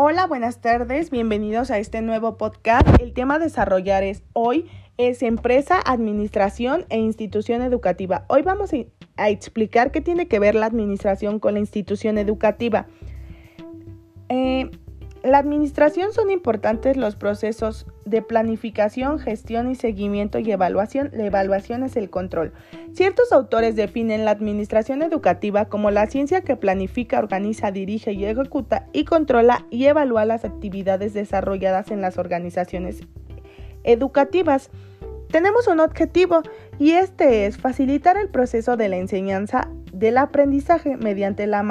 Hola, buenas tardes, bienvenidos a este nuevo podcast. El tema a desarrollar es hoy es empresa, administración e institución educativa. Hoy vamos a explicar qué tiene que ver la administración con la institución educativa. Eh, la administración son importantes los procesos de planificación, gestión y seguimiento y evaluación. La evaluación es el control. Ciertos autores definen la administración educativa como la ciencia que planifica, organiza, dirige y ejecuta y controla y evalúa las actividades desarrolladas en las organizaciones educativas. Tenemos un objetivo y este es facilitar el proceso de la enseñanza del aprendizaje mediante la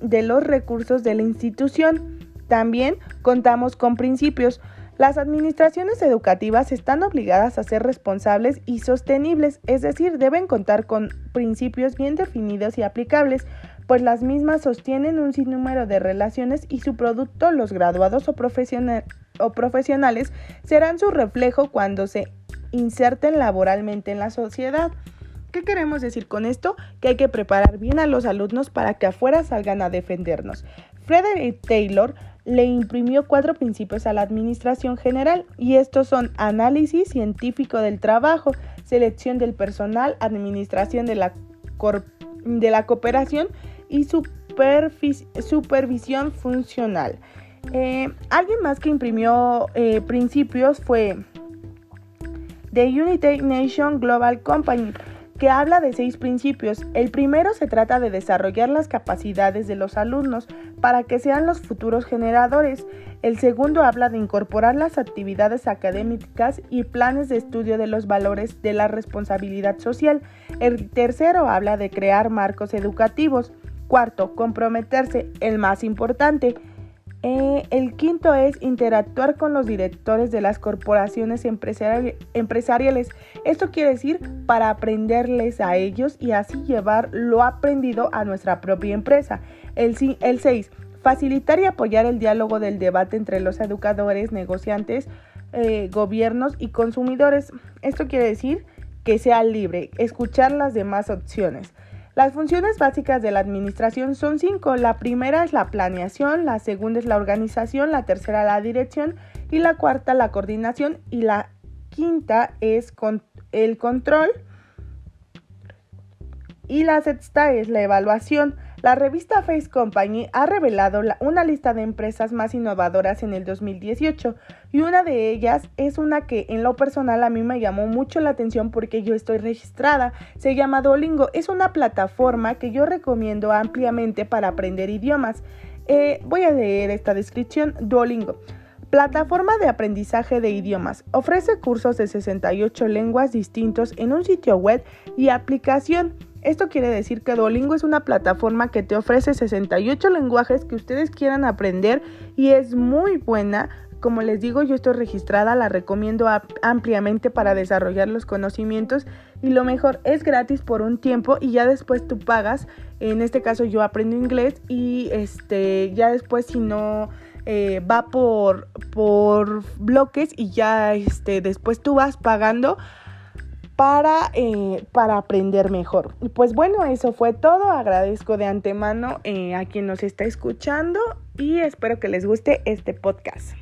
de los recursos de la institución. También contamos con principios. Las administraciones educativas están obligadas a ser responsables y sostenibles, es decir, deben contar con principios bien definidos y aplicables, pues las mismas sostienen un sinnúmero de relaciones y su producto, los graduados o profesionales, serán su reflejo cuando se inserten laboralmente en la sociedad. ¿Qué queremos decir con esto? Que hay que preparar bien a los alumnos para que afuera salgan a defendernos. Frederick Taylor le imprimió cuatro principios a la Administración General y estos son análisis científico del trabajo, selección del personal, administración de la, de la cooperación y supervisión funcional. Eh, alguien más que imprimió eh, principios fue The United Nations Global Company que habla de seis principios. El primero se trata de desarrollar las capacidades de los alumnos para que sean los futuros generadores. El segundo habla de incorporar las actividades académicas y planes de estudio de los valores de la responsabilidad social. El tercero habla de crear marcos educativos. Cuarto, comprometerse, el más importante, eh, el quinto es interactuar con los directores de las corporaciones empresariales. Esto quiere decir para aprenderles a ellos y así llevar lo aprendido a nuestra propia empresa. El 6. Facilitar y apoyar el diálogo del debate entre los educadores, negociantes, eh, gobiernos y consumidores. Esto quiere decir que sea libre, escuchar las demás opciones. Las funciones básicas de la administración son cinco. La primera es la planeación, la segunda es la organización, la tercera la dirección y la cuarta la coordinación y la quinta es el control y la sexta es la evaluación. La revista Face Company ha revelado una lista de empresas más innovadoras en el 2018 y una de ellas es una que en lo personal a mí me llamó mucho la atención porque yo estoy registrada. Se llama Duolingo. Es una plataforma que yo recomiendo ampliamente para aprender idiomas. Eh, voy a leer esta descripción. Duolingo. Plataforma de aprendizaje de idiomas. Ofrece cursos de 68 lenguas distintos en un sitio web y aplicación. Esto quiere decir que Duolingo es una plataforma que te ofrece 68 lenguajes que ustedes quieran aprender y es muy buena. Como les digo, yo estoy registrada, la recomiendo ampliamente para desarrollar los conocimientos y lo mejor es gratis por un tiempo y ya después tú pagas. En este caso yo aprendo inglés y este ya después si no eh, va por, por bloques y ya este, después tú vas pagando para, eh, para aprender mejor. Y pues bueno, eso fue todo. Agradezco de antemano eh, a quien nos está escuchando y espero que les guste este podcast.